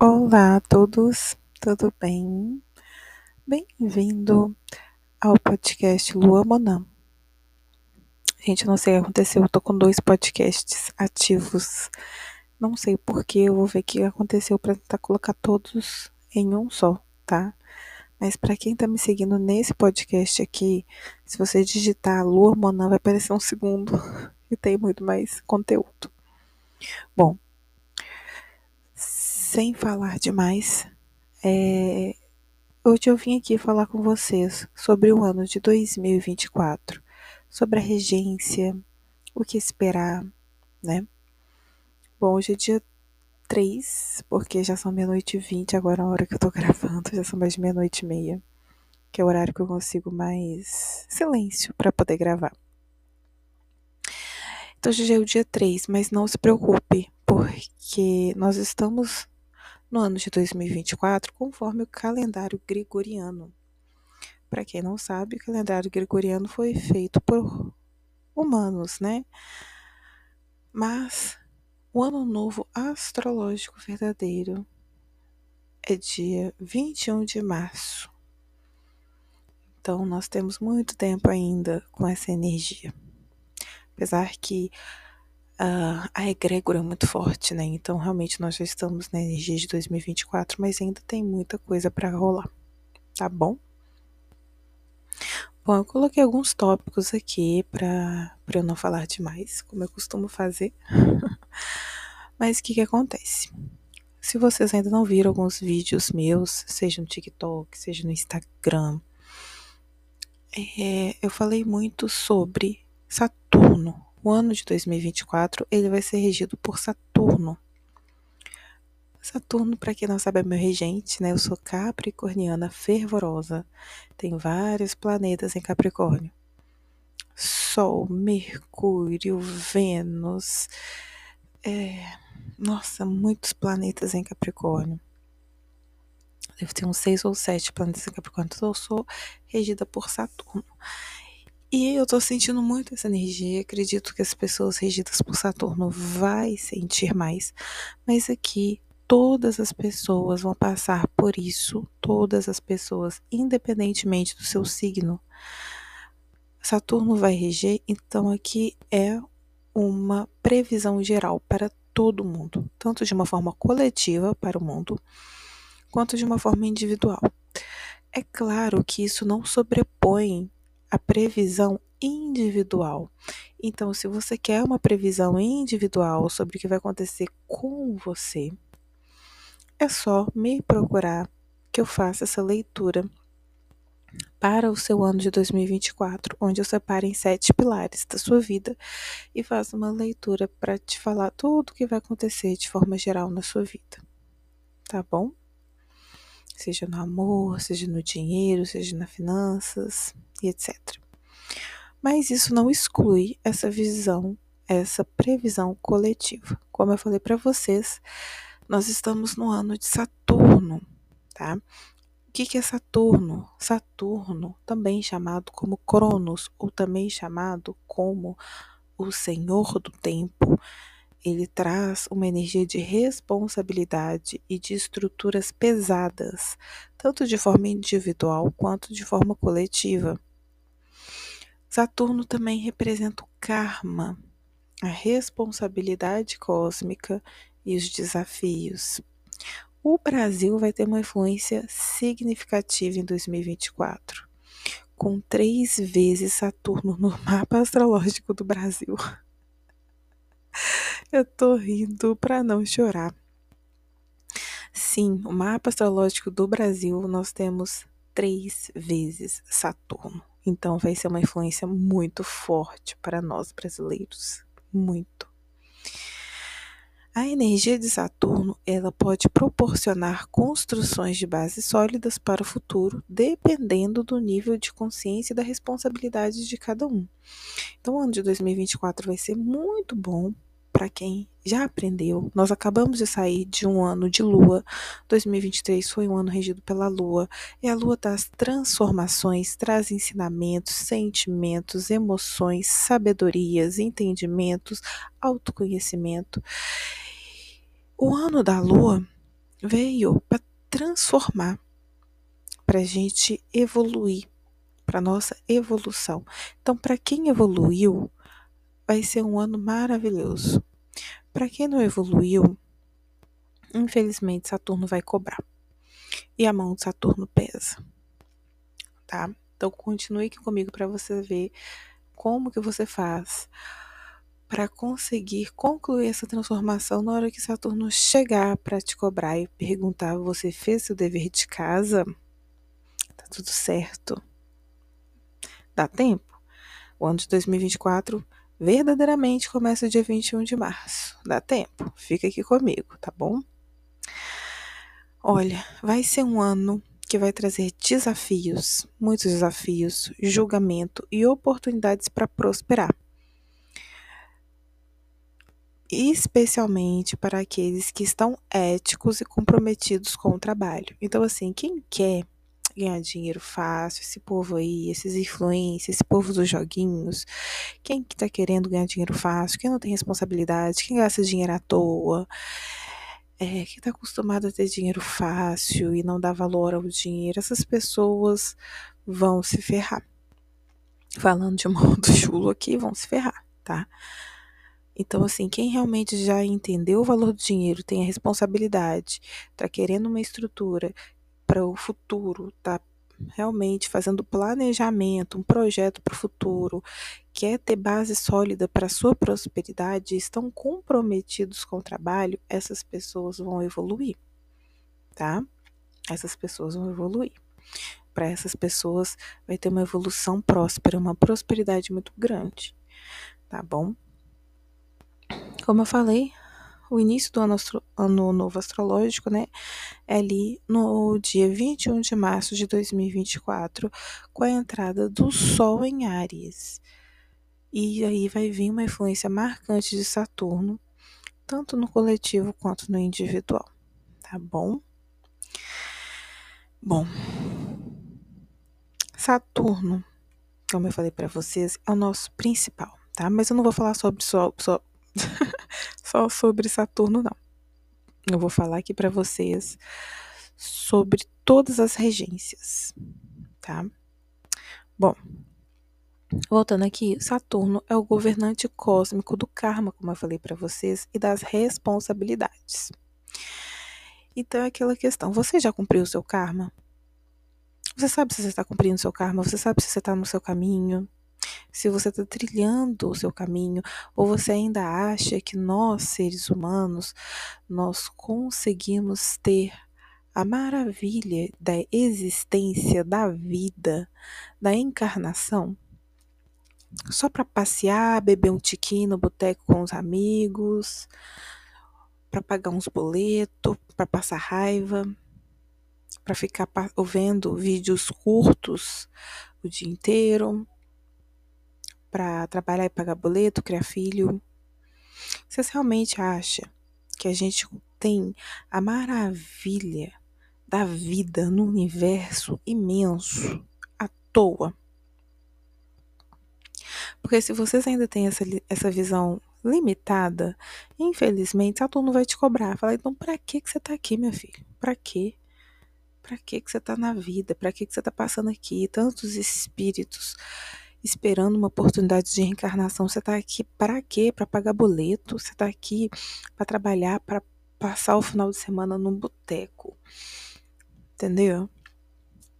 Olá a todos, tudo bem? Bem-vindo ao podcast Lua Monam. Gente, não sei o que aconteceu, eu tô com dois podcasts ativos. Não sei porquê, eu vou ver o que aconteceu para tentar colocar todos em um só, tá? Mas para quem tá me seguindo nesse podcast aqui, se você digitar Lua Monam, vai aparecer um segundo e tem muito mais conteúdo. Bom, sem falar demais, é, hoje eu vim aqui falar com vocês sobre o ano de 2024, sobre a regência, o que esperar, né? Bom, hoje é dia 3, porque já são meia-noite e 20, agora a hora que eu tô gravando, já são mais de meia-noite e meia, que é o horário que eu consigo mais silêncio para poder gravar. Então hoje é o dia 3, mas não se preocupe, porque nós estamos no ano de 2024 conforme o calendário gregoriano. Para quem não sabe, o calendário gregoriano foi feito por humanos, né? Mas o ano novo astrológico verdadeiro é dia 21 de março. Então nós temos muito tempo ainda com essa energia. Apesar que uh, a egrégora é muito forte, né? Então, realmente, nós já estamos na energia de 2024, mas ainda tem muita coisa para rolar, tá bom? Bom, eu coloquei alguns tópicos aqui para eu não falar demais, como eu costumo fazer. mas o que, que acontece? Se vocês ainda não viram alguns vídeos meus, seja no TikTok, seja no Instagram, é, eu falei muito sobre Saturno, o ano de 2024 ele vai ser regido por Saturno. Saturno, para quem não sabe, é meu regente, né? Eu sou capricorniana fervorosa. Tem vários planetas em Capricórnio. Sol, Mercúrio, Vênus. É... Nossa, muitos planetas em Capricórnio. Deve ter uns seis ou sete planetas em Capricórnio. Então eu sou regida por Saturno. E eu tô sentindo muito essa energia. Acredito que as pessoas regidas por Saturno vai sentir mais. Mas aqui todas as pessoas vão passar por isso, todas as pessoas, independentemente do seu signo. Saturno vai reger, então aqui é uma previsão geral para todo mundo, tanto de uma forma coletiva para o mundo, quanto de uma forma individual. É claro que isso não sobrepõe a previsão individual. Então, se você quer uma previsão individual sobre o que vai acontecer com você, é só me procurar que eu faça essa leitura para o seu ano de 2024, onde eu separo em sete pilares da sua vida e faço uma leitura para te falar tudo o que vai acontecer de forma geral na sua vida. Tá bom? Seja no amor, seja no dinheiro, seja nas finanças, e etc. Mas isso não exclui essa visão, essa previsão coletiva. Como eu falei para vocês, nós estamos no ano de Saturno, tá? O que, é Saturno? Saturno, também chamado como Cronos, ou também chamado como o Senhor do Tempo, ele traz uma energia de responsabilidade e de estruturas pesadas, tanto de forma individual quanto de forma coletiva. Saturno também representa o karma, a responsabilidade cósmica e os desafios. O Brasil vai ter uma influência significativa em 2024, com três vezes Saturno no mapa astrológico do Brasil. Eu tô rindo para não chorar. Sim, o mapa astrológico do Brasil nós temos três vezes Saturno. Então vai ser uma influência muito forte para nós brasileiros, muito. A energia de Saturno, ela pode proporcionar construções de bases sólidas para o futuro, dependendo do nível de consciência e da responsabilidade de cada um. Então, o ano de 2024 vai ser muito bom para quem já aprendeu. Nós acabamos de sair de um ano de lua. 2023 foi um ano regido pela lua. E a lua traz transformações, traz ensinamentos, sentimentos, emoções, sabedorias, entendimentos, autoconhecimento. O ano da lua veio para transformar, para a gente evoluir, para nossa evolução. Então, para quem evoluiu, vai ser um ano maravilhoso. Para quem não evoluiu, infelizmente Saturno vai cobrar. E a mão de Saturno pesa. Tá? Então continue aqui comigo para você ver como que você faz para conseguir concluir essa transformação na hora que Saturno chegar para te cobrar e perguntar: você fez seu dever de casa? Tá tudo certo? Dá tempo? O ano de 2024 verdadeiramente começa dia 21 de março. Dá tempo? Fica aqui comigo, tá bom? Olha, vai ser um ano que vai trazer desafios, muitos desafios, julgamento e oportunidades para prosperar especialmente para aqueles que estão éticos e comprometidos com o trabalho. Então, assim, quem quer ganhar dinheiro fácil, esse povo aí, esses influencers, esse povo dos joguinhos, quem que tá querendo ganhar dinheiro fácil, quem não tem responsabilidade, quem gasta dinheiro à toa, é, quem tá acostumado a ter dinheiro fácil e não dá valor ao dinheiro, essas pessoas vão se ferrar. Falando de modo chulo aqui, vão se ferrar, tá? Então, assim, quem realmente já entendeu o valor do dinheiro, tem a responsabilidade, está querendo uma estrutura para o futuro, está realmente fazendo planejamento, um projeto para o futuro, quer ter base sólida para sua prosperidade, estão comprometidos com o trabalho, essas pessoas vão evoluir, tá? Essas pessoas vão evoluir. Para essas pessoas vai ter uma evolução próspera, uma prosperidade muito grande, tá bom? Como eu falei, o início do ano, ano novo astrológico, né, é ali no dia 21 de março de 2024, com a entrada do Sol em Áries. E aí vai vir uma influência marcante de Saturno, tanto no coletivo quanto no individual, tá bom? Bom, Saturno, como eu falei para vocês, é o nosso principal, tá? Mas eu não vou falar sobre só, só só sobre Saturno, não. Eu vou falar aqui para vocês sobre todas as regências, tá? Bom, voltando aqui, Saturno é o governante cósmico do karma, como eu falei para vocês, e das responsabilidades. Então é aquela questão: você já cumpriu o seu karma? Você sabe se você está cumprindo o seu karma? Você sabe se você está no seu caminho? Se você está trilhando o seu caminho, ou você ainda acha que nós, seres humanos, nós conseguimos ter a maravilha da existência, da vida, da encarnação, só para passear, beber um tiquinho no boteco com os amigos, para pagar uns boletos, para passar raiva, para ficar vendo vídeos curtos o dia inteiro para trabalhar e pagar boleto, criar filho? Você realmente acha que a gente tem a maravilha da vida no universo imenso à toa? Porque se vocês ainda têm essa, essa visão limitada, infelizmente Saturno vai te cobrar. Fala, então pra que, que você tá aqui, meu filho? Pra quê? Pra que, que você tá na vida? Pra que, que você tá passando aqui? Tantos espíritos esperando uma oportunidade de reencarnação. Você está aqui para quê? Para pagar boleto? Você está aqui para trabalhar, para passar o final de semana num boteco? Entendeu?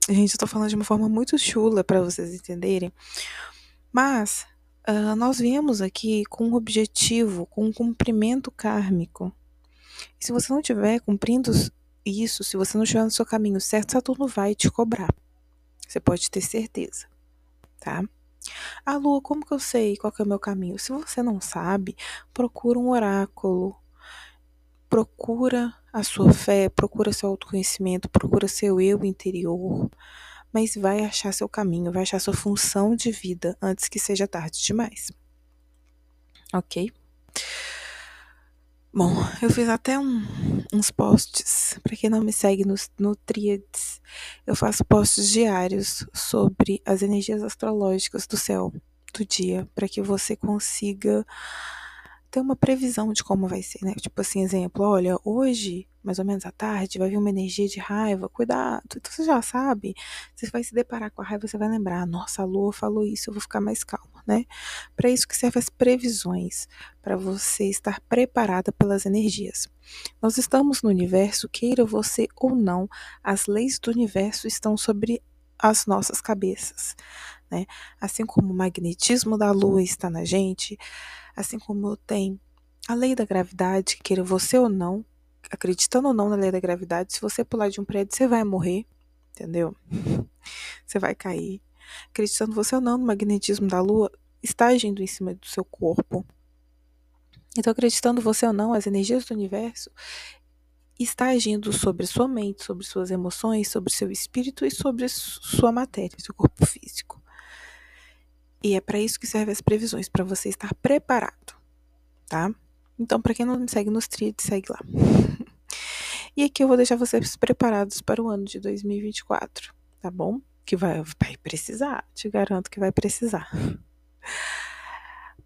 Gente, eu tô falando de uma forma muito chula para vocês entenderem. Mas uh, nós viemos aqui com um objetivo, com um cumprimento kármico. E se você não estiver cumprindo isso, se você não estiver no seu caminho certo, Saturno vai te cobrar. Você pode ter certeza, tá? Ah, Lua, como que eu sei qual é o meu caminho? Se você não sabe, procura um oráculo. Procura a sua fé, procura seu autoconhecimento, procura seu eu interior. Mas vai achar seu caminho, vai achar sua função de vida antes que seja tarde demais. Ok? Bom, eu fiz até um, uns posts. Para quem não me segue no, no Tríades, eu faço posts diários sobre as energias astrológicas do céu do dia, para que você consiga ter uma previsão de como vai ser, né? Tipo assim, exemplo, olha, hoje, mais ou menos à tarde, vai vir uma energia de raiva, cuidado. Então você já sabe, você vai se deparar com a raiva, você vai lembrar, nossa, a lua falou isso, eu vou ficar mais calma, né? Para isso que servem as previsões, para você estar preparada pelas energias. Nós estamos no universo, queira você ou não, as leis do universo estão sobre as nossas cabeças, né? Assim como o magnetismo da lua está na gente, Assim como tem a lei da gravidade, queira você ou não, acreditando ou não na lei da gravidade, se você pular de um prédio, você vai morrer, entendeu? Você vai cair. Acreditando você ou não no magnetismo da Lua, está agindo em cima do seu corpo. Então, acreditando você ou não, as energias do universo está agindo sobre sua mente, sobre suas emoções, sobre seu espírito e sobre sua matéria, seu corpo físico. E é para isso que servem as previsões, para você estar preparado, tá? Então, para quem não me segue nos trilhos, segue lá. e aqui eu vou deixar vocês preparados para o ano de 2024, tá bom? Que vai, vai precisar, te garanto que vai precisar.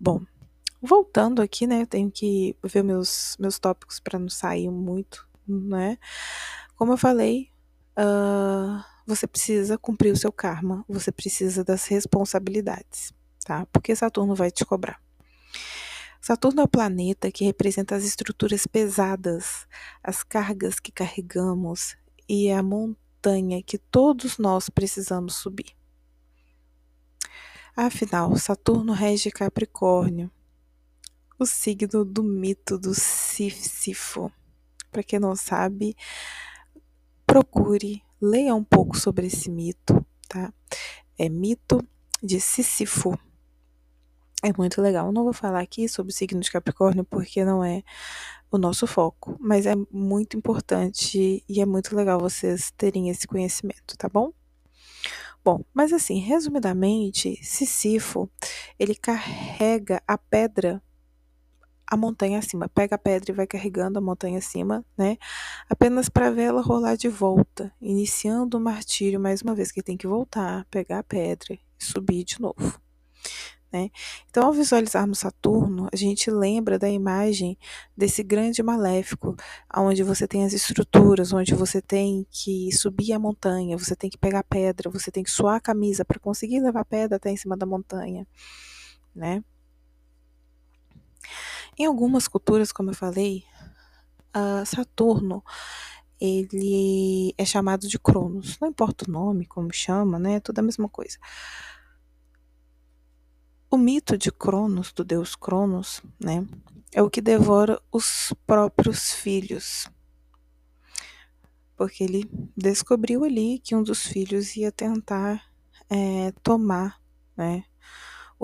Bom, voltando aqui, né? Eu tenho que ver meus, meus tópicos para não sair muito, né? Como eu falei, uh, você precisa cumprir o seu karma, você precisa das responsabilidades, tá? Porque Saturno vai te cobrar. Saturno é o planeta que representa as estruturas pesadas, as cargas que carregamos e a montanha que todos nós precisamos subir. Afinal, Saturno rege Capricórnio, o signo do mito do Sísifo. Para quem não sabe, procure leia um pouco sobre esse mito, tá? É mito de Sísifo. É muito legal. Eu não vou falar aqui sobre o signo de Capricórnio porque não é o nosso foco, mas é muito importante e é muito legal vocês terem esse conhecimento, tá bom? Bom, mas assim, resumidamente, Sísifo, ele carrega a pedra a montanha acima. Pega a pedra e vai carregando a montanha acima, né? Apenas para vê-la rolar de volta, iniciando o martírio mais uma vez, que tem que voltar, pegar a pedra e subir de novo. Né? Então, ao visualizarmos Saturno, a gente lembra da imagem desse grande maléfico, onde você tem as estruturas, onde você tem que subir a montanha, você tem que pegar pedra, você tem que suar a camisa para conseguir levar a pedra até em cima da montanha, né? Em algumas culturas, como eu falei, Saturno ele é chamado de Cronos. Não importa o nome, como chama, né? É tudo a mesma coisa. O mito de Cronos, do deus Cronos, né? É o que devora os próprios filhos. Porque ele descobriu ali que um dos filhos ia tentar é, tomar, né?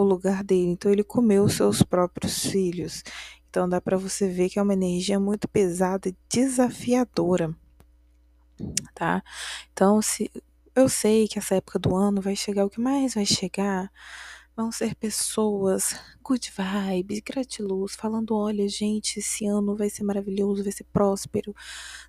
O lugar dele. Então ele comeu seus próprios filhos. Então dá para você ver que é uma energia muito pesada e desafiadora, tá? Então se eu sei que essa época do ano vai chegar o que mais vai chegar vão ser pessoas good vibes, gratiluz, falando: olha, gente, esse ano vai ser maravilhoso, vai ser próspero.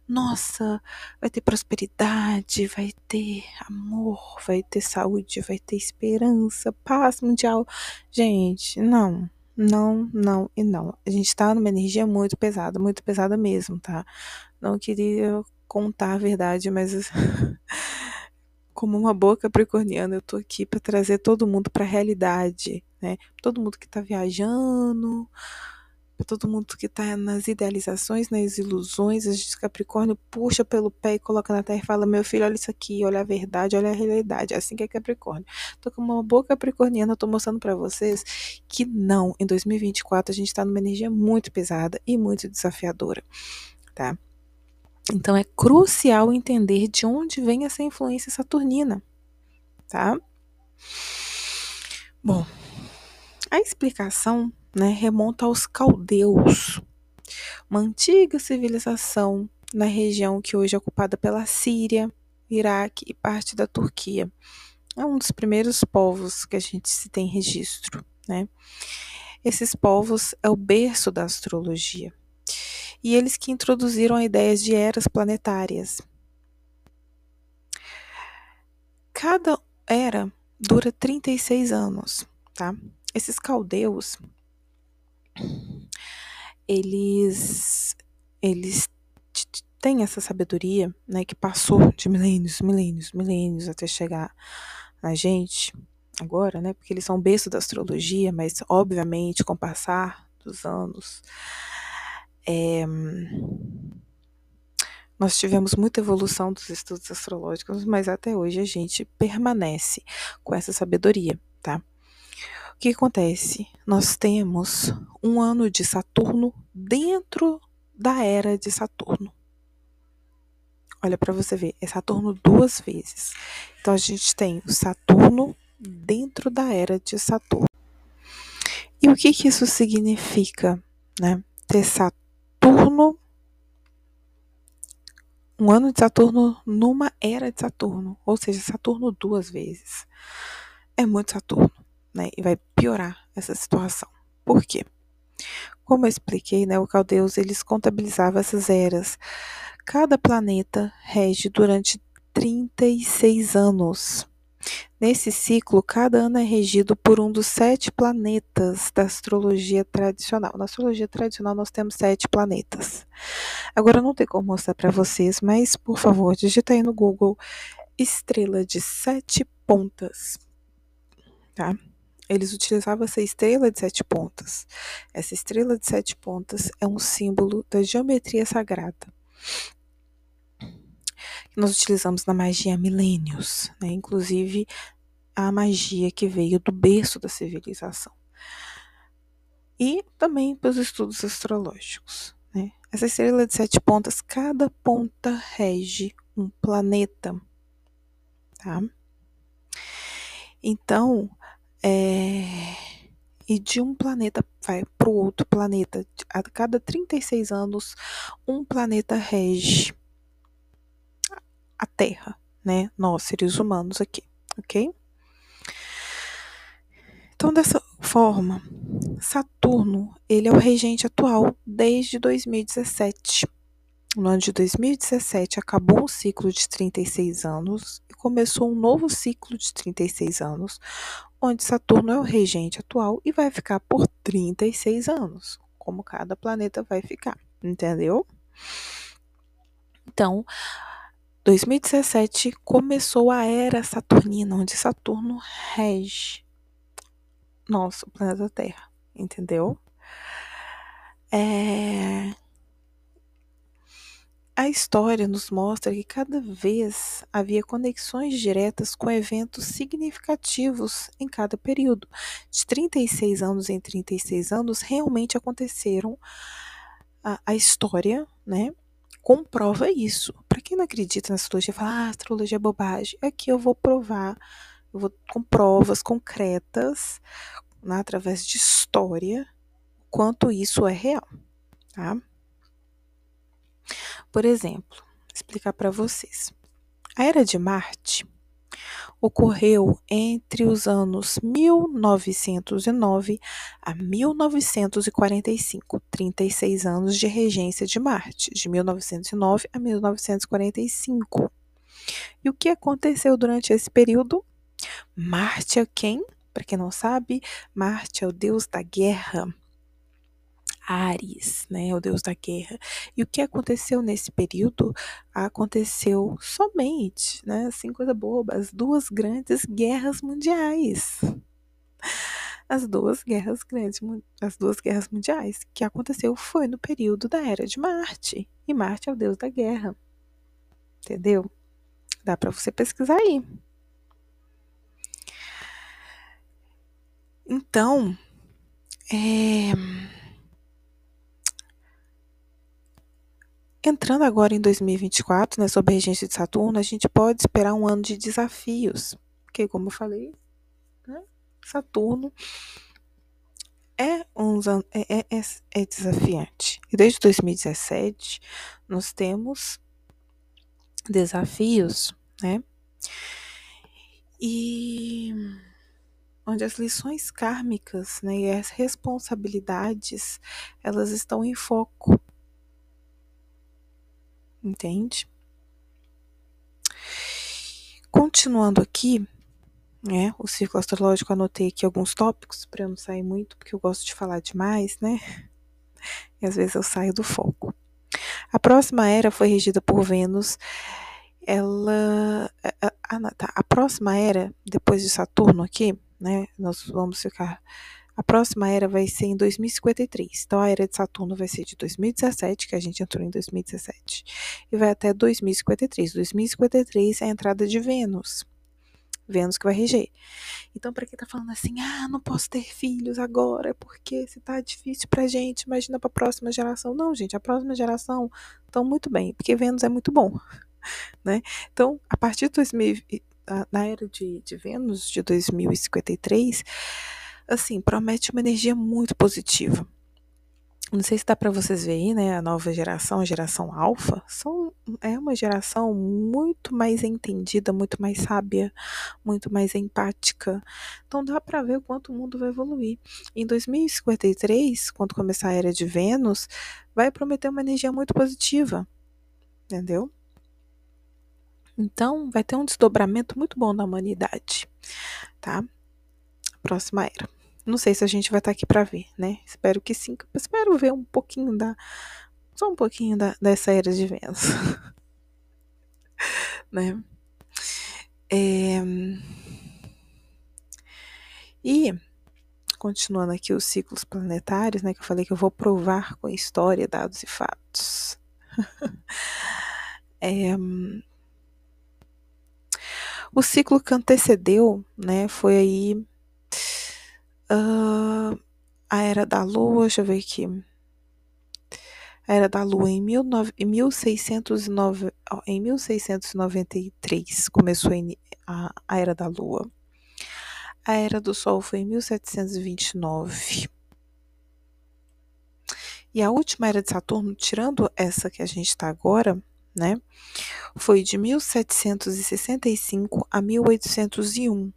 Nossa, vai ter prosperidade, vai ter amor, vai ter saúde, vai ter esperança, paz mundial. Gente, não. Não, não e não. A gente tá numa energia muito pesada, muito pesada mesmo, tá? Não queria contar a verdade, mas como uma boa capricorniana, eu tô aqui para trazer todo mundo para a realidade, né? Todo mundo que está viajando, todo mundo que está nas idealizações, nas ilusões, a gente Capricórnio puxa pelo pé e coloca na terra e fala: "Meu filho, olha isso aqui, olha a verdade, olha a realidade". Assim que é Capricórnio. Tô com uma boa capricorniana, tô mostrando para vocês que não, em 2024 a gente está numa energia muito pesada e muito desafiadora, tá? Então é crucial entender de onde vem essa influência saturnina, tá? Bom, a explicação né, remonta aos caldeus, uma antiga civilização na região que hoje é ocupada pela Síria, Iraque e parte da Turquia. É um dos primeiros povos que a gente se tem registro, né? Esses povos é o berço da astrologia e eles que introduziram a ideia de eras planetárias. Cada era dura 36 anos, tá? Esses caldeus, eles eles têm essa sabedoria, né, que passou de milênios, milênios, milênios até chegar na gente agora, né, porque eles são berço da astrologia, mas obviamente com o passar dos anos é, nós tivemos muita evolução dos estudos astrológicos, mas até hoje a gente permanece com essa sabedoria, tá? O que acontece? Nós temos um ano de Saturno dentro da era de Saturno. Olha para você ver, é Saturno duas vezes. Então a gente tem o Saturno dentro da era de Saturno. E o que, que isso significa, né? Ter Saturno um ano de Saturno numa era de Saturno, ou seja, Saturno duas vezes. É muito Saturno, né? E vai piorar essa situação. Por quê? Como eu expliquei, né, o Caldeus eles contabilizavam essas eras. Cada planeta rege durante 36 anos. Nesse ciclo, cada ano é regido por um dos sete planetas da astrologia tradicional. Na astrologia tradicional, nós temos sete planetas. Agora, não tem como mostrar para vocês, mas, por favor, digita aí no Google estrela de sete pontas. Tá? Eles utilizavam essa estrela de sete pontas. Essa estrela de sete pontas é um símbolo da geometria sagrada que nós utilizamos na magia há milênios, né? inclusive a magia que veio do berço da civilização. E também para os estudos astrológicos. Né? Essa estrela de sete pontas, cada ponta rege um planeta. Tá? Então, é, e de um planeta vai para o outro planeta. A cada 36 anos, um planeta rege a Terra, né? Nós, seres humanos aqui, ok? Então, dessa forma, Saturno, ele é o regente atual desde 2017. No ano de 2017 acabou um ciclo de 36 anos e começou um novo ciclo de 36 anos, onde Saturno é o regente atual e vai ficar por 36 anos, como cada planeta vai ficar, entendeu? Então, 2017 começou a era saturnina, onde Saturno rege nosso planeta Terra, entendeu? É... A história nos mostra que cada vez havia conexões diretas com eventos significativos em cada período. De 36 anos em 36 anos, realmente aconteceram a, a história, né? Comprova isso. Para quem não acredita na astrologia, fala, ah, astrologia é bobagem. Aqui eu vou provar, eu vou com provas concretas, né, através de história, quanto isso é real, tá? Por exemplo, explicar para vocês. A era de Marte ocorreu entre os anos 1909 a 1945, 36 anos de regência de Marte, de 1909 a 1945. E o que aconteceu durante esse período? Marte é quem? Para quem não sabe, Marte é o deus da guerra. Ares, né, o deus da guerra. E o que aconteceu nesse período? Aconteceu somente, né, assim, coisa boba, as duas grandes guerras mundiais. As duas guerras grandes, as duas guerras mundiais que aconteceu foi no período da era de Marte. E Marte é o deus da guerra. Entendeu? Dá para você pesquisar aí. Então, é Entrando agora em 2024, né, sob a regência de Saturno, a gente pode esperar um ano de desafios, porque, como eu falei, né, Saturno é, um, é, é, é desafiante. E desde 2017, nós temos desafios, né? E onde as lições kármicas né, e as responsabilidades elas estão em foco entende? Continuando aqui, né, o círculo astrológico, anotei aqui alguns tópicos para eu não sair muito, porque eu gosto de falar demais, né? E às vezes eu saio do foco. A próxima era foi regida por Vênus. Ela. A, tá, a próxima era, depois de Saturno aqui, né? Nós vamos ficar. A próxima era vai ser em 2053. Então a era de Saturno vai ser de 2017, que a gente entrou em 2017, e vai até 2053. 2053 é a entrada de Vênus. Vênus que vai reger. Então, para quem tá falando assim, ah, não posso ter filhos agora, porque se tá difícil pra gente, imagina pra próxima geração. Não, gente, a próxima geração estão muito bem, porque Vênus é muito bom, né? Então, a partir de 2000, na era de, de Vênus, de 2053, assim, promete uma energia muito positiva não sei se dá para vocês verem, né? A nova geração, a geração alfa, é uma geração muito mais entendida, muito mais sábia, muito mais empática. Então dá para ver o quanto o mundo vai evoluir. Em 2053, quando começar a era de Vênus, vai prometer uma energia muito positiva. Entendeu? Então, vai ter um desdobramento muito bom na humanidade, tá? Próxima era. Não sei se a gente vai estar tá aqui para ver, né? Espero que sim. Espero ver um pouquinho da. Só um pouquinho da, dessa era de Vênus. né? É... E, continuando aqui os ciclos planetários, né? Que eu falei que eu vou provar com história, dados e fatos. é... O ciclo que antecedeu, né, foi aí Uh, a Era da Lua, deixa eu ver aqui. A Era da Lua em, 19, em, 1609, em 1693 começou a, a Era da Lua. A Era do Sol foi em 1729. E a última Era de Saturno, tirando essa que a gente está agora, né, foi de 1765 a 1801.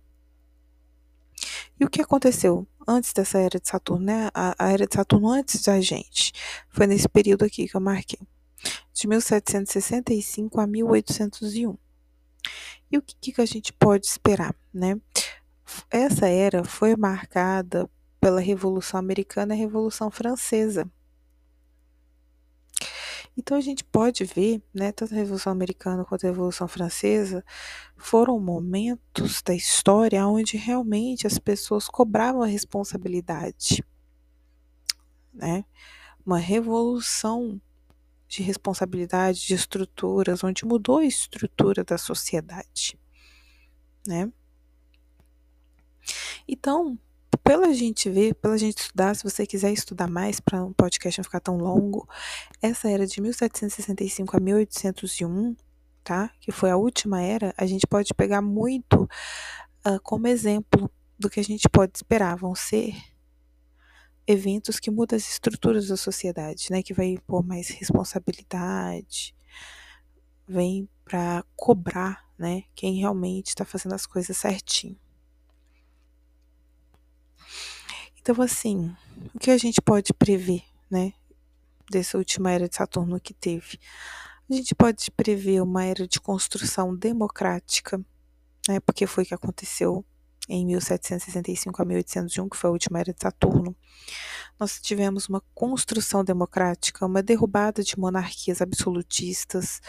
E o que aconteceu antes dessa era de Saturno, né? A, a era de Saturno antes da gente. Foi nesse período aqui que eu marquei. De 1765 a 1801. E o que, que a gente pode esperar, né? Essa era foi marcada pela Revolução Americana e Revolução Francesa. Então a gente pode ver, né, tanto a Revolução Americana quanto a Revolução Francesa foram momentos da história onde realmente as pessoas cobravam a responsabilidade, né? Uma revolução de responsabilidade de estruturas, onde mudou a estrutura da sociedade, né? Então, pela gente ver, pela gente estudar, se você quiser estudar mais para um podcast não ficar tão longo, essa era de 1765 a 1801, tá? Que foi a última era, a gente pode pegar muito uh, como exemplo do que a gente pode esperar. Vão ser eventos que mudam as estruturas da sociedade, né? Que vai impor mais responsabilidade, vem para cobrar, né? Quem realmente está fazendo as coisas certinho. Então, assim, o que a gente pode prever, né, dessa última era de Saturno que teve? A gente pode prever uma era de construção democrática, né, porque foi o que aconteceu em 1765 a 1801, que foi a última era de Saturno. Nós tivemos uma construção democrática, uma derrubada de monarquias absolutistas,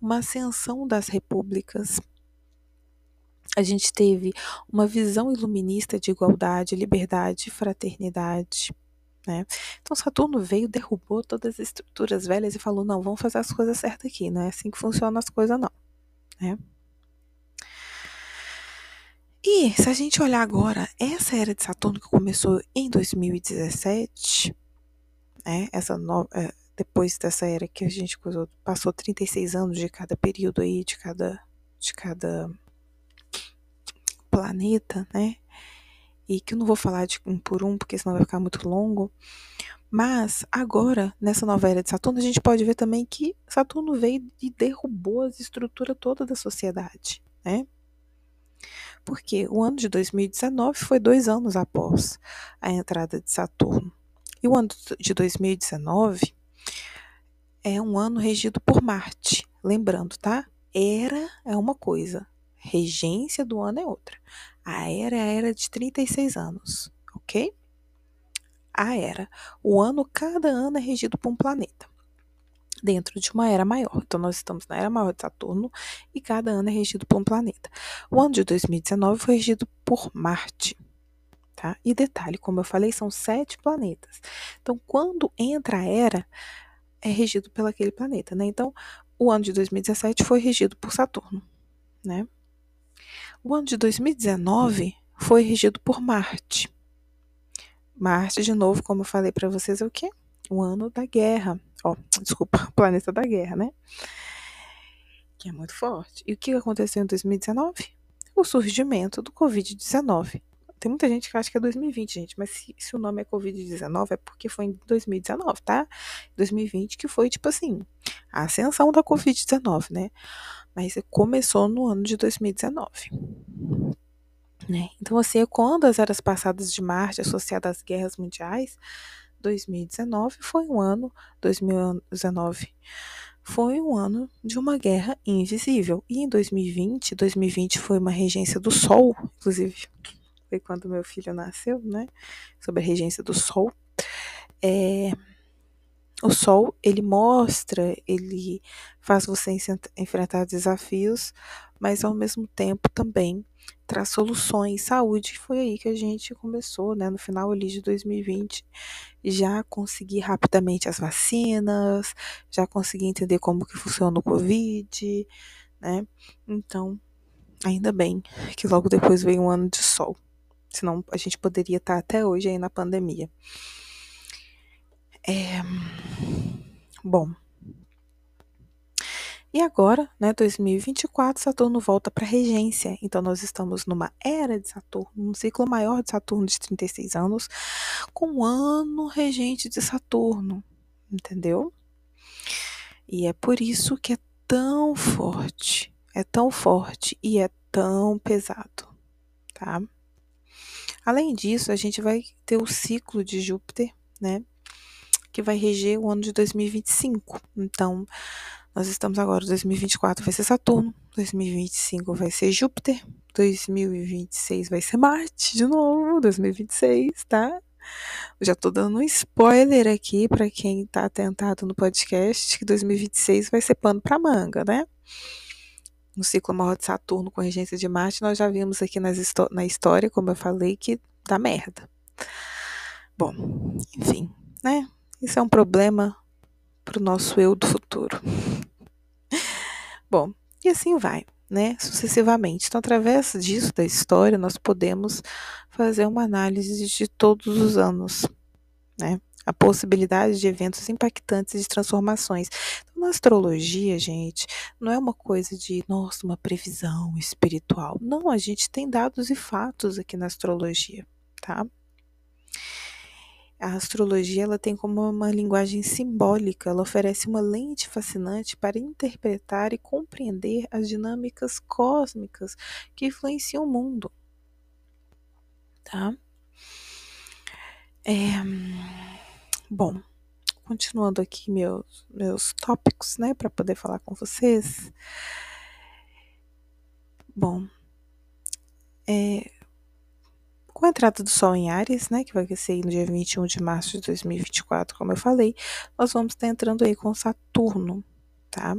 uma ascensão das repúblicas, a gente teve uma visão iluminista de igualdade, liberdade, fraternidade. Né? Então Saturno veio, derrubou todas as estruturas velhas e falou: não, vamos fazer as coisas certas aqui, não é assim que funcionam as coisas, não. Né? E se a gente olhar agora, essa era de Saturno que começou em 2017, né? essa é, depois dessa era que a gente passou 36 anos de cada período aí, de cada, de cada planeta, né? E que eu não vou falar de um por um, porque senão vai ficar muito longo. Mas agora, nessa nova era de Saturno, a gente pode ver também que Saturno veio e derrubou as estruturas toda da sociedade, né? Porque o ano de 2019 foi dois anos após a entrada de Saturno. E o ano de 2019 é um ano regido por Marte. Lembrando, tá? Era é uma coisa, regência do ano é outra. A era é era de 36 anos, ok? a era. O ano, cada ano é regido por um planeta. Dentro de uma era maior. Então, nós estamos na era maior de Saturno e cada ano é regido por um planeta. O ano de 2019 foi regido por Marte. Tá? E detalhe, como eu falei, são sete planetas. Então, quando entra a era, é regido pelo aquele planeta, né? Então, o ano de 2017 foi regido por Saturno, né? O ano de 2019 foi regido por Marte. Marte, de novo, como eu falei para vocês, é o quê? O ano da guerra. Ó, oh, desculpa, planeta da guerra, né? Que é muito forte. E o que aconteceu em 2019? O surgimento do Covid-19. Tem muita gente que acha que é 2020, gente, mas se, se o nome é Covid-19 é porque foi em 2019, tá? 2020 que foi, tipo assim, a ascensão da Covid-19, né? Mas começou no ano de 2019. Né? Então, assim, é quando as eras passadas de Marte associadas às guerras mundiais, 2019 foi um ano, 2019 foi um ano de uma guerra invisível. E em 2020, 2020 foi uma regência do Sol, inclusive foi quando meu filho nasceu, né? Sobre a regência do Sol. É, o Sol, ele mostra, ele faz você enfrentar desafios, mas ao mesmo tempo também traz soluções. Saúde, foi aí que a gente começou, né? No final ali de 2020, já consegui rapidamente as vacinas, já consegui entender como que funciona o Covid, né? Então, ainda bem que logo depois veio um ano de sol. Senão a gente poderia estar até hoje aí na pandemia. É... Bom. E agora, né, 2024, Saturno volta para regência. Então nós estamos numa era de Saturno, um ciclo maior de Saturno de 36 anos, com um ano regente de Saturno, entendeu? E é por isso que é tão forte, é tão forte e é tão pesado, tá? Além disso, a gente vai ter o ciclo de Júpiter, né? Que vai reger o ano de 2025. Então, nós estamos agora, 2024 vai ser Saturno, 2025 vai ser Júpiter, 2026 vai ser Marte de novo, 2026, tá? Eu já tô dando um spoiler aqui para quem tá atentado no podcast que 2026 vai ser pano para manga, né? No ciclo maior de Saturno com regência de Marte, nós já vimos aqui na história, como eu falei, que dá merda. Bom, enfim, né? Isso é um problema para o nosso eu do futuro. Bom, e assim vai, né? Sucessivamente. Então, através disso, da história, nós podemos fazer uma análise de todos os anos, né? A possibilidade de eventos impactantes de transformações. Então, na astrologia, gente, não é uma coisa de, nossa, uma previsão espiritual. Não, a gente tem dados e fatos aqui na astrologia, tá? A astrologia ela tem como uma linguagem simbólica, ela oferece uma lente fascinante para interpretar e compreender as dinâmicas cósmicas que influenciam o mundo. Tá? É, Bom, continuando aqui meus, meus tópicos, né, para poder falar com vocês. Bom, é, com a entrada do Sol em Ares, né, que vai ser no dia 21 de março de 2024, como eu falei, nós vamos estar entrando aí com Saturno, tá?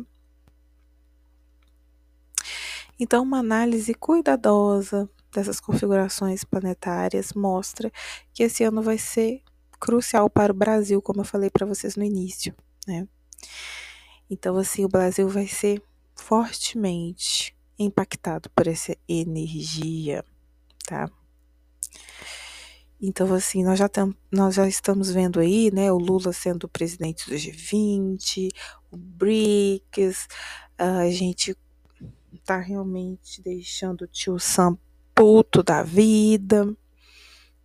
Então, uma análise cuidadosa dessas configurações planetárias mostra que esse ano vai ser crucial para o Brasil, como eu falei para vocês no início, né? Então, assim, o Brasil vai ser fortemente impactado por essa energia, tá? Então, assim, nós já, tam, nós já estamos vendo aí, né, o Lula sendo presidente do G20, o BRICS, a gente tá realmente deixando o tio Sam puto da vida,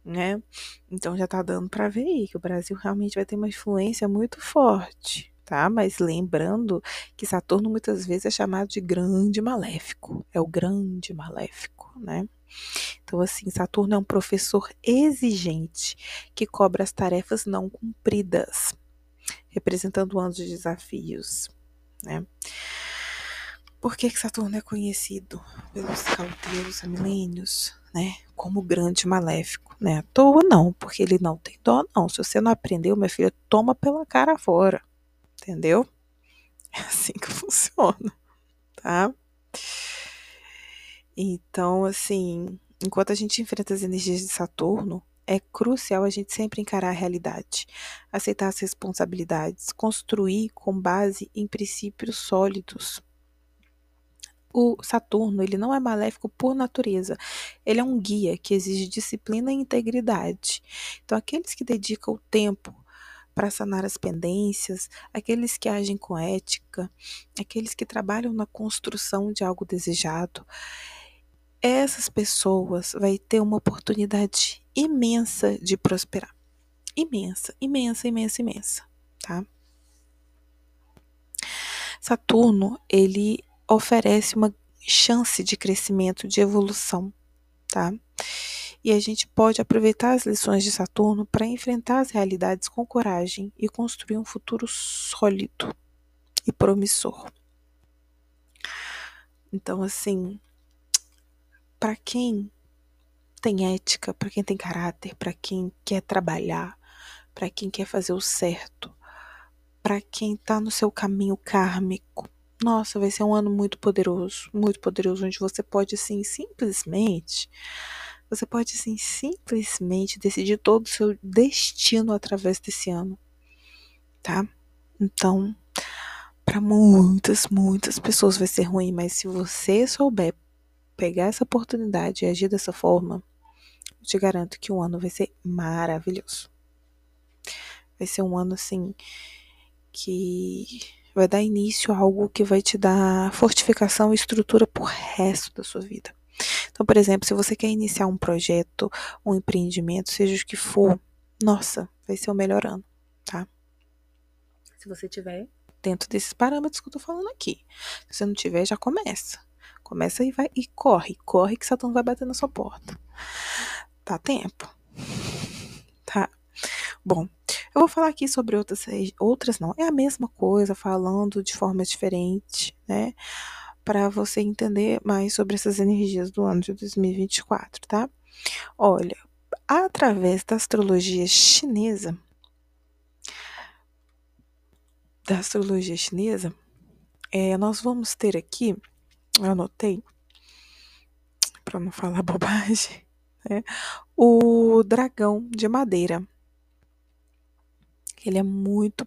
né? Então já tá dando para ver aí que o Brasil realmente vai ter uma influência muito forte, tá? Mas lembrando que Saturno muitas vezes é chamado de grande maléfico, é o grande maléfico, né? Então, assim, Saturno é um professor exigente que cobra as tarefas não cumpridas, representando anos de desafios, né? Por que, que Saturno é conhecido pelos cauteiros há milênios? Né, como grande maléfico, né? À toa não, porque ele não tem dó, não. Se você não aprendeu, minha filha, toma pela cara fora, entendeu? É assim que funciona, tá? Então, assim, enquanto a gente enfrenta as energias de Saturno, é crucial a gente sempre encarar a realidade, aceitar as responsabilidades, construir com base em princípios sólidos. O Saturno, ele não é maléfico por natureza. Ele é um guia que exige disciplina e integridade. Então, aqueles que dedicam o tempo para sanar as pendências, aqueles que agem com ética, aqueles que trabalham na construção de algo desejado, essas pessoas vai ter uma oportunidade imensa de prosperar. Imensa, imensa, imensa, imensa, tá? Saturno, ele oferece uma chance de crescimento, de evolução, tá? E a gente pode aproveitar as lições de Saturno para enfrentar as realidades com coragem e construir um futuro sólido e promissor. Então, assim, para quem tem ética, para quem tem caráter, para quem quer trabalhar, para quem quer fazer o certo, para quem está no seu caminho kármico. Nossa, vai ser um ano muito poderoso, muito poderoso, onde você pode assim simplesmente, você pode assim simplesmente decidir todo o seu destino através desse ano, tá? Então, para muitas, muitas pessoas vai ser ruim, mas se você souber pegar essa oportunidade e agir dessa forma, eu te garanto que o ano vai ser maravilhoso. Vai ser um ano assim que vai dar início a algo que vai te dar fortificação e estrutura pro resto da sua vida. Então, por exemplo, se você quer iniciar um projeto, um empreendimento, seja o que for, nossa, vai ser o melhor ano, tá? Se você tiver dentro desses parâmetros que eu tô falando aqui. Se você não tiver, já começa. Começa e vai e corre, corre que Saturno vai bater na sua porta. Tá tempo. Bom, eu vou falar aqui sobre outras outras não, é a mesma coisa, falando de forma diferente, né? Para você entender mais sobre essas energias do ano de 2024, tá? Olha, através da astrologia chinesa, da astrologia chinesa, é, nós vamos ter aqui eu anotei, para não falar bobagem, né? o dragão de madeira. Ele é muito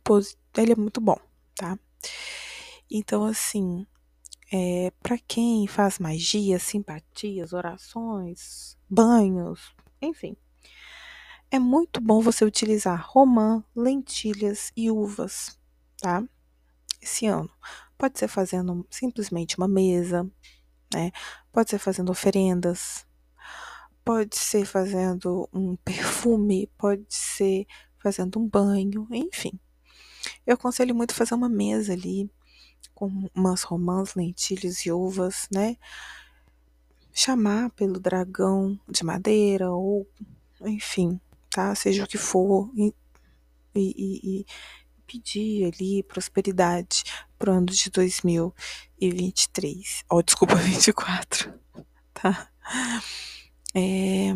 ele é muito bom, tá? Então, assim, é, para quem faz magia, simpatias, orações, banhos, enfim, é muito bom você utilizar romã, lentilhas e uvas, tá? Esse ano. Pode ser fazendo simplesmente uma mesa, né? Pode ser fazendo oferendas, pode ser fazendo um perfume, pode ser fazendo um banho, enfim. Eu aconselho muito fazer uma mesa ali com umas romãs, lentilhas e uvas, né? Chamar pelo dragão de madeira ou, enfim, tá? Seja o que for e, e, e pedir ali prosperidade pro ano de 2023. Ó, oh, desculpa, 24, tá? É,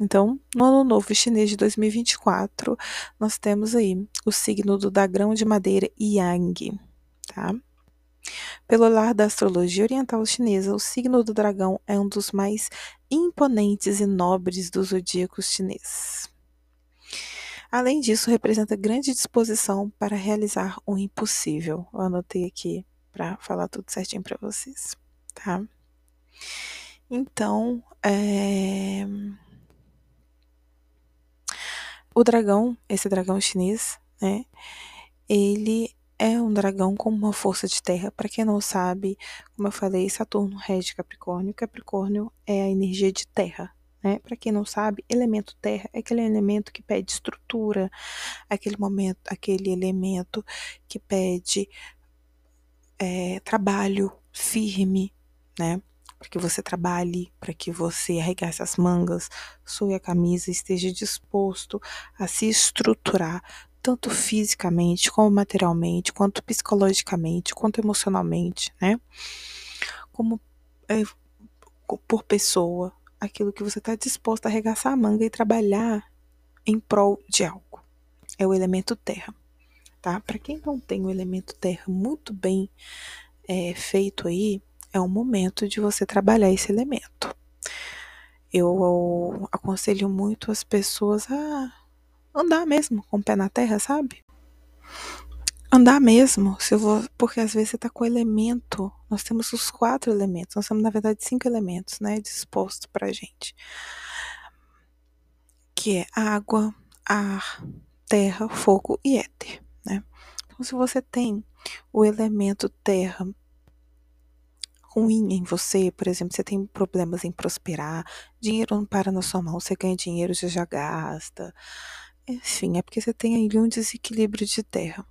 então, no ano novo chinês de 2024, nós temos aí o signo do dragão de madeira Yang, tá? Pelo lar da astrologia oriental chinesa, o signo do dragão é um dos mais imponentes e nobres dos zodíacos chineses. Além disso, representa grande disposição para realizar o impossível. Eu anotei aqui para falar tudo certinho para vocês, tá? Então, é... o dragão, esse dragão chinês, né? Ele é um dragão com uma força de terra. Para quem não sabe, como eu falei, Saturno rege Capricórnio. Capricórnio é a energia de terra, né? Para quem não sabe, elemento terra é aquele elemento que pede estrutura, aquele momento, aquele elemento que pede é, trabalho firme, né? Para que você trabalhe, para que você arregace as mangas, sue a camisa, esteja disposto a se estruturar, tanto fisicamente, como materialmente, quanto psicologicamente, quanto emocionalmente, né? Como é, por pessoa, aquilo que você está disposto a arregaçar a manga e trabalhar em prol de algo. É o elemento terra, tá? Para quem não tem o elemento terra muito bem é, feito aí, é o momento de você trabalhar esse elemento. Eu aconselho muito as pessoas a andar mesmo com o pé na terra, sabe? Andar mesmo, se vou, porque às vezes você está com o elemento. Nós temos os quatro elementos, nós temos na verdade cinco elementos, né, dispostos para gente, que é água, ar, terra, fogo e éter, né? Então, se você tem o elemento terra ruim em você, por exemplo, você tem problemas em prosperar, dinheiro não para na sua mão, você ganha dinheiro, você já gasta. Enfim, é porque você tem aí um desequilíbrio de terra,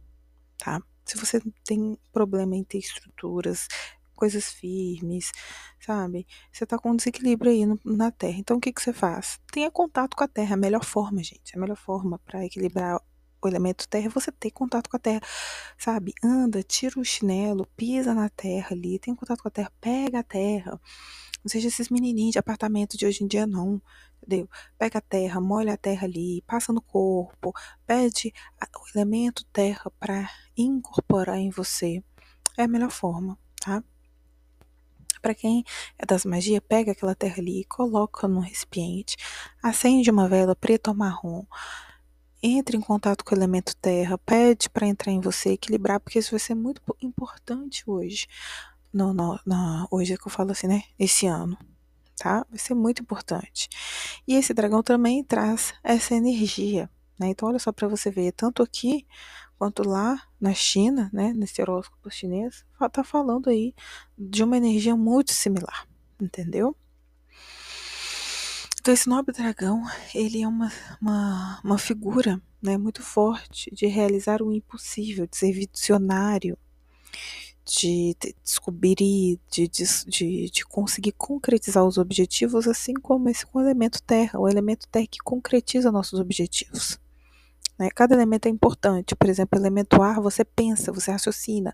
tá? Se você tem problema em ter estruturas, coisas firmes, sabe? Você tá com um desequilíbrio aí no, na terra. Então o que que você faz? Tenha contato com a terra, é a melhor forma, gente. A melhor forma para equilibrar o elemento terra é você ter contato com a terra, sabe? Anda, tira o chinelo, pisa na terra ali, tem contato com a terra, pega a terra. Não seja esses menininhos de apartamento de hoje em dia, não. Entendeu? Pega a terra, molha a terra ali, passa no corpo, pede o elemento terra para incorporar em você. É a melhor forma, tá? Para quem é das magias, pega aquela terra ali coloca no recipiente, acende uma vela preta ou marrom, entre em contato com o elemento terra, pede para entrar em você, equilibrar, porque isso vai ser muito importante hoje. Hoje é que eu falo assim, né? Esse ano, tá? Vai ser muito importante. E esse dragão também traz essa energia, né? Então, olha só para você ver, tanto aqui quanto lá na China, né? Nesse horóscopo chinês, tá falando aí de uma energia muito similar, entendeu? Então, esse nobre dragão, ele é uma, uma, uma figura né, muito forte de realizar o impossível, de ser visionário, de descobrir, de, de, de conseguir concretizar os objetivos, assim como esse com o elemento terra, o elemento terra que concretiza nossos objetivos. Né? Cada elemento é importante. Por exemplo, elemento ar, você pensa, você raciocina.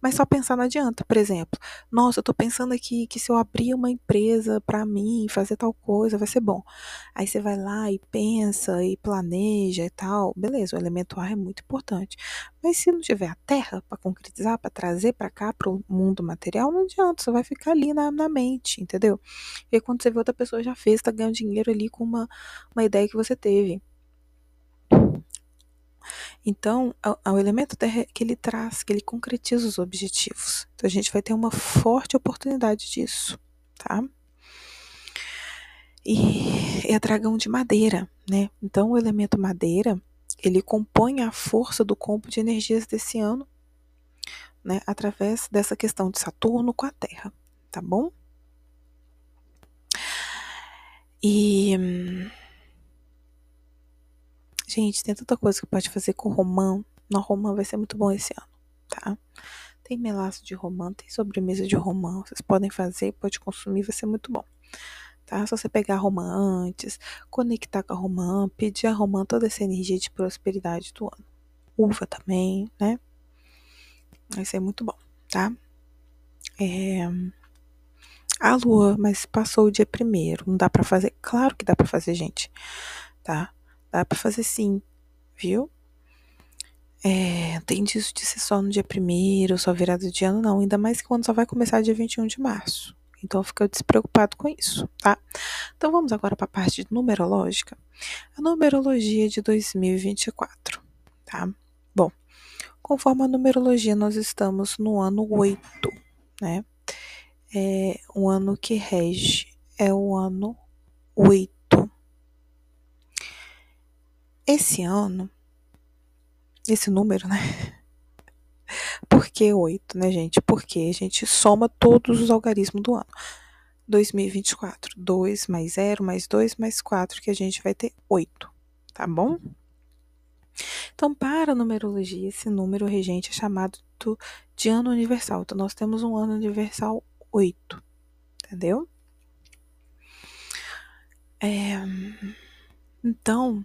Mas só pensar não adianta. Por exemplo, nossa, eu estou pensando aqui que se eu abrir uma empresa para mim, fazer tal coisa, vai ser bom. Aí você vai lá e pensa e planeja e tal. Beleza, o elemento ar é muito importante. Mas se não tiver a terra para concretizar, para trazer para cá, para o mundo material, não adianta. Você vai ficar ali na, na mente, entendeu? E aí, quando você vê outra pessoa já fez, está ganhando dinheiro ali com uma, uma ideia que você teve. Então, o elemento terra é que ele traz, que ele concretiza os objetivos. Então, a gente vai ter uma forte oportunidade disso, tá? E é dragão de madeira, né? Então, o elemento madeira, ele compõe a força do campo de energias desse ano, né? Através dessa questão de Saturno com a Terra, tá bom? E hum, Gente, tem tanta coisa que pode fazer com romã. No romã vai ser muito bom esse ano, tá? Tem melaço de romã, tem sobremesa de romã. Vocês podem fazer, pode consumir, vai ser muito bom. Tá? Se você pegar a romã antes, conectar com a romã, pedir a romã toda essa energia de prosperidade do ano. Uva também, né? Vai ser muito bom, tá? É... A lua, mas passou o dia primeiro. Não dá para fazer? Claro que dá para fazer, gente. Tá? Dá para fazer sim, viu? É, tem disso de ser só no dia primeiro, só virada de ano, não. Ainda mais que quando só vai começar dia 21 de março. Então fica despreocupado com isso, tá? Então vamos agora para a parte numerológica. A numerologia de 2024, tá? Bom, conforme a numerologia, nós estamos no ano 8, né? É, o ano que rege é o ano 8. Esse ano, esse número, né? Por que 8, né, gente? Porque a gente soma todos os algarismos do ano. 2024, 2 mais 0 mais 2 mais 4, que a gente vai ter 8, tá bom? Então, para a numerologia, esse número regente é chamado de ano universal. Então, nós temos um ano universal 8, entendeu? É, então,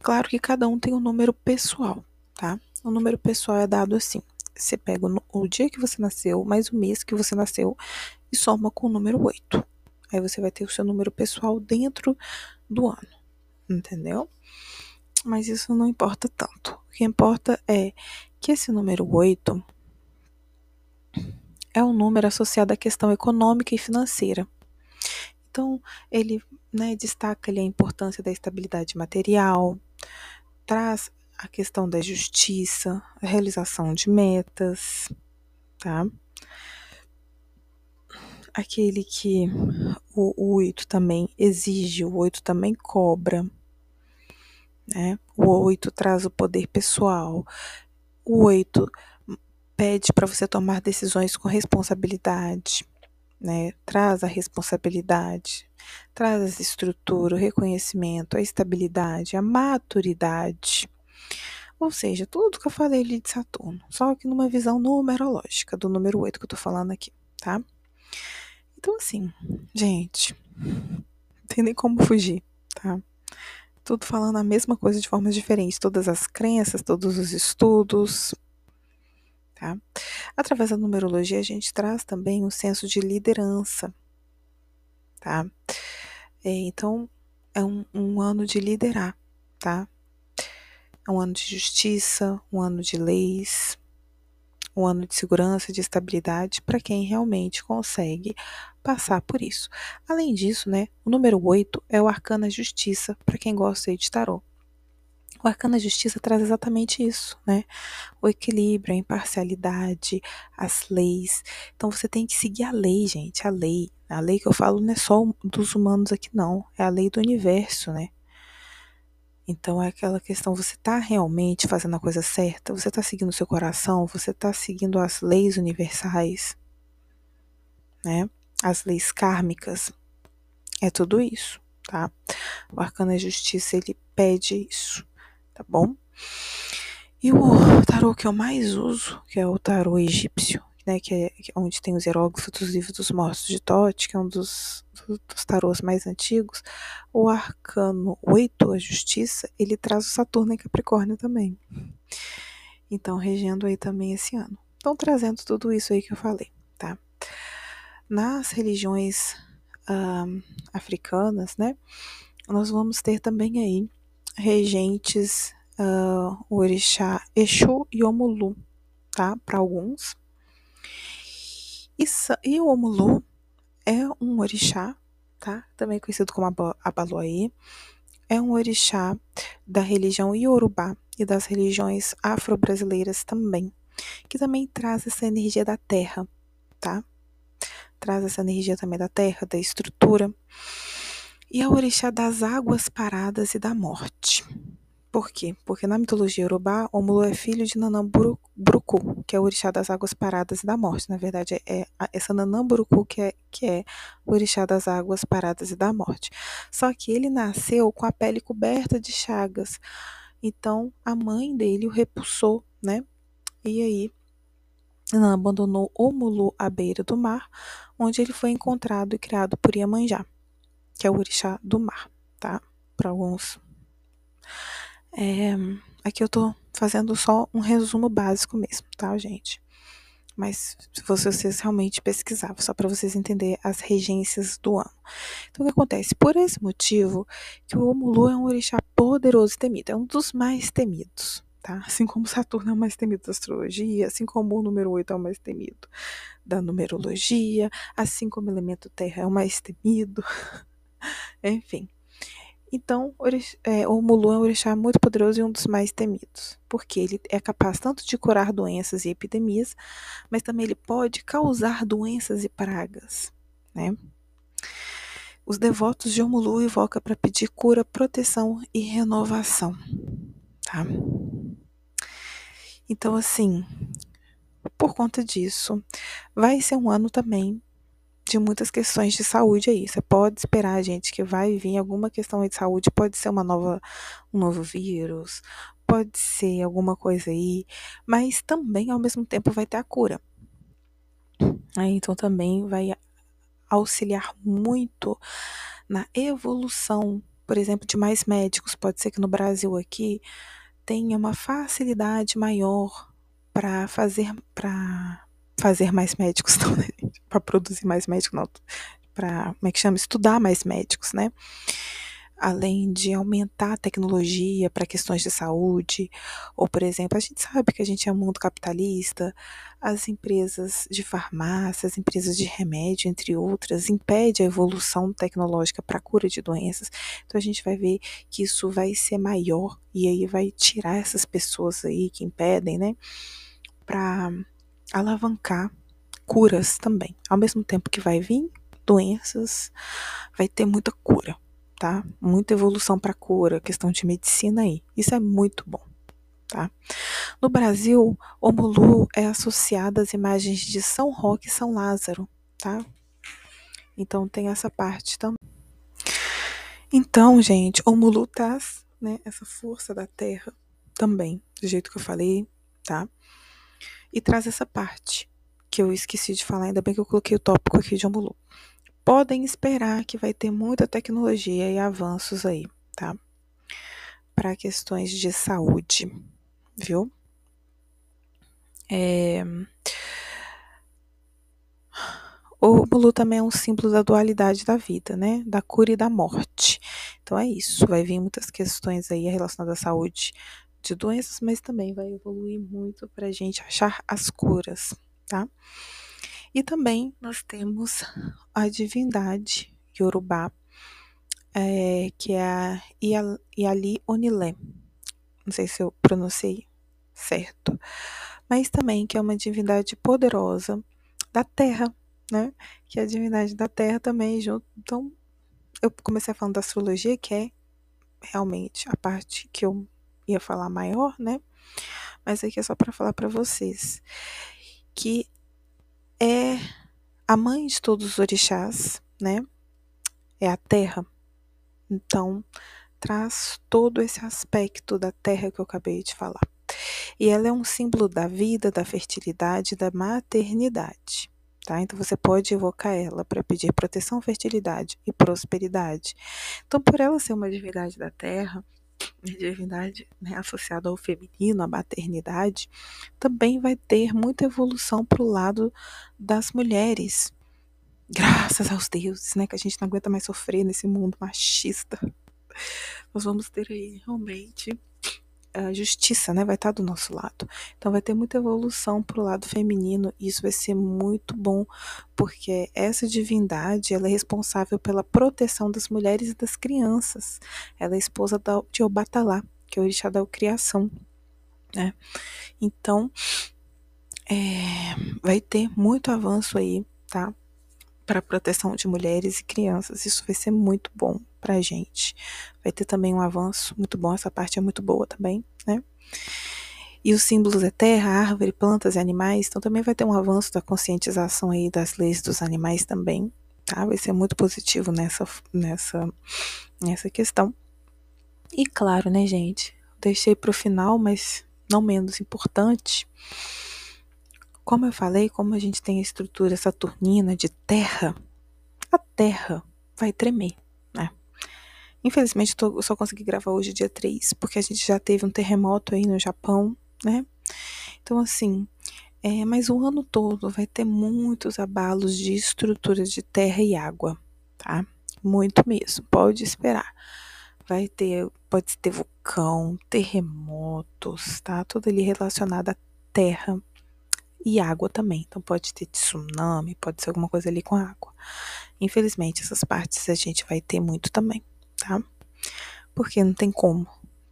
Claro que cada um tem um número pessoal, tá? O número pessoal é dado assim. Você pega o dia que você nasceu, mais o mês que você nasceu e soma com o número 8. Aí você vai ter o seu número pessoal dentro do ano, entendeu? Mas isso não importa tanto. O que importa é que esse número 8 é um número associado à questão econômica e financeira. Então, ele né, destaca ali a importância da estabilidade material, traz a questão da justiça, a realização de metas, tá? Aquele que o oito também exige, o oito também cobra, né? O oito traz o poder pessoal, o oito pede para você tomar decisões com responsabilidade, né? Traz a responsabilidade, traz a estrutura, o reconhecimento, a estabilidade, a maturidade. Ou seja, tudo que eu falei ali de Saturno, só que numa visão numerológica do número 8 que eu tô falando aqui, tá? Então, assim, gente, não tem nem como fugir, tá? Tudo falando a mesma coisa de formas diferentes, todas as crenças, todos os estudos, Tá? Através da numerologia, a gente traz também um senso de liderança. Tá? É, então, é um, um ano de liderar. Tá? É um ano de justiça, um ano de leis, um ano de segurança, de estabilidade para quem realmente consegue passar por isso. Além disso, né, o número 8 é o arcana justiça para quem gosta de tarô. O arcano da justiça traz exatamente isso, né? O equilíbrio, a imparcialidade, as leis. Então você tem que seguir a lei, gente, a lei. A lei que eu falo não é só dos humanos aqui, não. É a lei do universo, né? Então é aquela questão, você está realmente fazendo a coisa certa? Você está seguindo o seu coração? Você está seguindo as leis universais? Né? As leis kármicas? É tudo isso, tá? O arcano da justiça, ele pede isso tá bom? E o tarô que eu mais uso, que é o tarô egípcio, né, que é onde tem os hieróglifos dos livros dos mortos de Tote, que é um dos, dos tarôs mais antigos, o arcano 8, a justiça, ele traz o Saturno em Capricórnio também. Então, regendo aí também esse ano. Então, trazendo tudo isso aí que eu falei, tá? Nas religiões uh, africanas, né, nós vamos ter também aí regentes uh, o orixá Exu e Omulu, tá? Para alguns. E, e o Omulu é um orixá, tá? Também conhecido como Abaloaê. É um orixá da religião Yorubá e das religiões afro-brasileiras também, que também traz essa energia da terra, tá? Traz essa energia também da terra, da estrutura e é o orixá das águas paradas e da morte. Por quê? Porque na mitologia urubá, Omulu é filho de Nanamburucu, que é o orixá das águas paradas e da morte. Na verdade, é, é essa Nanamburucu que é, que é o orixá das águas paradas e da morte. Só que ele nasceu com a pele coberta de chagas. Então, a mãe dele o repulsou, né? E aí, Nanã abandonou Omulu à beira do mar, onde ele foi encontrado e criado por Iemanjá que é o orixá do mar, tá? Para alguns. É, aqui eu tô fazendo só um resumo básico mesmo, tá, gente? Mas se vocês realmente pesquisar, só para vocês entenderem as regências do ano. Então, o que acontece? Por esse motivo, que o Omulu é um orixá poderoso e temido, é um dos mais temidos, tá? Assim como Saturno é o mais temido da astrologia, assim como o número 8 é o mais temido da numerologia, assim como o elemento terra é o mais temido, Enfim. Então, é, o Mulu é um orixá muito poderoso e um dos mais temidos, porque ele é capaz tanto de curar doenças e epidemias, mas também ele pode causar doenças e pragas, né? Os devotos de Omulu invocam para pedir cura, proteção e renovação, tá? Então, assim, por conta disso, vai ser um ano também de muitas questões de saúde aí. Você pode esperar, gente, que vai vir alguma questão de saúde, pode ser uma nova, um novo vírus, pode ser alguma coisa aí, mas também ao mesmo tempo vai ter a cura. Então também vai auxiliar muito na evolução, por exemplo, de mais médicos. Pode ser que no Brasil aqui tenha uma facilidade maior para fazer para fazer mais médicos, né? para produzir mais médicos, não, para como é que chama? Estudar mais médicos, né? além de aumentar a tecnologia para questões de saúde, ou, por exemplo, a gente sabe que a gente é um mundo capitalista, as empresas de farmácia, as empresas de remédio, entre outras, impede a evolução tecnológica para a cura de doenças. Então a gente vai ver que isso vai ser maior e aí vai tirar essas pessoas aí que impedem, né, para alavancar curas também. Ao mesmo tempo que vai vir doenças, vai ter muita cura tá? Muita evolução para cura, questão de medicina aí. Isso é muito bom, tá? No Brasil, o Mulu é associado às imagens de São Roque e São Lázaro, tá? Então tem essa parte também. Então, gente, o Mulu traz, né, essa força da terra também, do jeito que eu falei, tá? E traz essa parte que eu esqueci de falar, ainda bem que eu coloquei o tópico aqui de Omulu podem esperar que vai ter muita tecnologia e avanços aí, tá? Para questões de saúde, viu? É... O Mulu também é um símbolo da dualidade da vida, né? Da cura e da morte. Então é isso. Vai vir muitas questões aí relacionadas à saúde de doenças, mas também vai evoluir muito para a gente achar as curas, tá? E também nós temos a divindade Yorubá, é, que é a Yali Onilé. Não sei se eu pronunciei certo. Mas também que é uma divindade poderosa da terra, né? Que é a divindade da terra também junto. Então, eu comecei falando da astrologia, que é realmente a parte que eu ia falar maior, né? Mas aqui é só para falar para vocês que é a mãe de todos os orixás, né? É a terra. Então, traz todo esse aspecto da terra que eu acabei de falar. E ela é um símbolo da vida, da fertilidade, da maternidade. Tá? Então você pode evocar ela para pedir proteção, fertilidade e prosperidade. Então, por ela ser uma divindade da terra, divindade né, associada ao feminino, à maternidade, também vai ter muita evolução para o lado das mulheres. Graças aos deuses, né? Que a gente não aguenta mais sofrer nesse mundo machista. Nós vamos ter aí realmente a justiça, né, vai estar do nosso lado. Então vai ter muita evolução para o lado feminino e isso vai ser muito bom, porque essa divindade ela é responsável pela proteção das mulheres e das crianças. Ela é esposa de Obatalá, que é o orixá da criação, né? Então é, vai ter muito avanço aí, tá? Para proteção de mulheres e crianças. Isso vai ser muito bom pra gente. Vai ter também um avanço muito bom, essa parte é muito boa também, né? E os símbolos é terra, árvore, plantas e animais, então também vai ter um avanço da conscientização aí das leis dos animais também, tá? Vai ser muito positivo nessa, nessa, nessa questão. E claro, né, gente? Deixei para o final, mas não menos importante. Como eu falei, como a gente tem a estrutura saturnina de terra, a terra vai tremer? Infelizmente, eu só consegui gravar hoje, dia 3, porque a gente já teve um terremoto aí no Japão, né? Então, assim, é, mas o ano todo vai ter muitos abalos de estruturas de terra e água, tá? Muito mesmo, pode esperar. Vai ter, pode ter vulcão, terremotos, tá? Tudo ali relacionado à terra e água também. Então pode ter tsunami, pode ser alguma coisa ali com água. Infelizmente, essas partes a gente vai ter muito também tá? Porque não tem como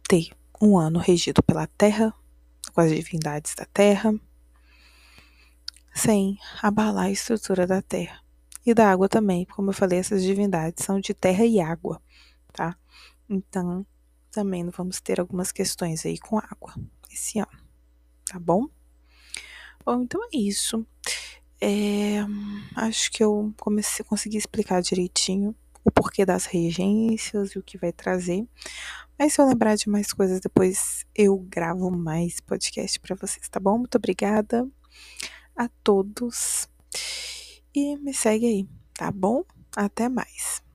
ter um ano regido pela terra, com as divindades da terra, sem abalar a estrutura da terra. E da água também, como eu falei, essas divindades são de terra e água, tá? Então, também vamos ter algumas questões aí com água esse ano, tá bom? Bom, então é isso. É, acho que eu comecei, consegui explicar direitinho o porquê das regências e o que vai trazer. Mas se eu lembrar de mais coisas depois, eu gravo mais podcast para vocês, tá bom? Muito obrigada a todos e me segue aí, tá bom? Até mais.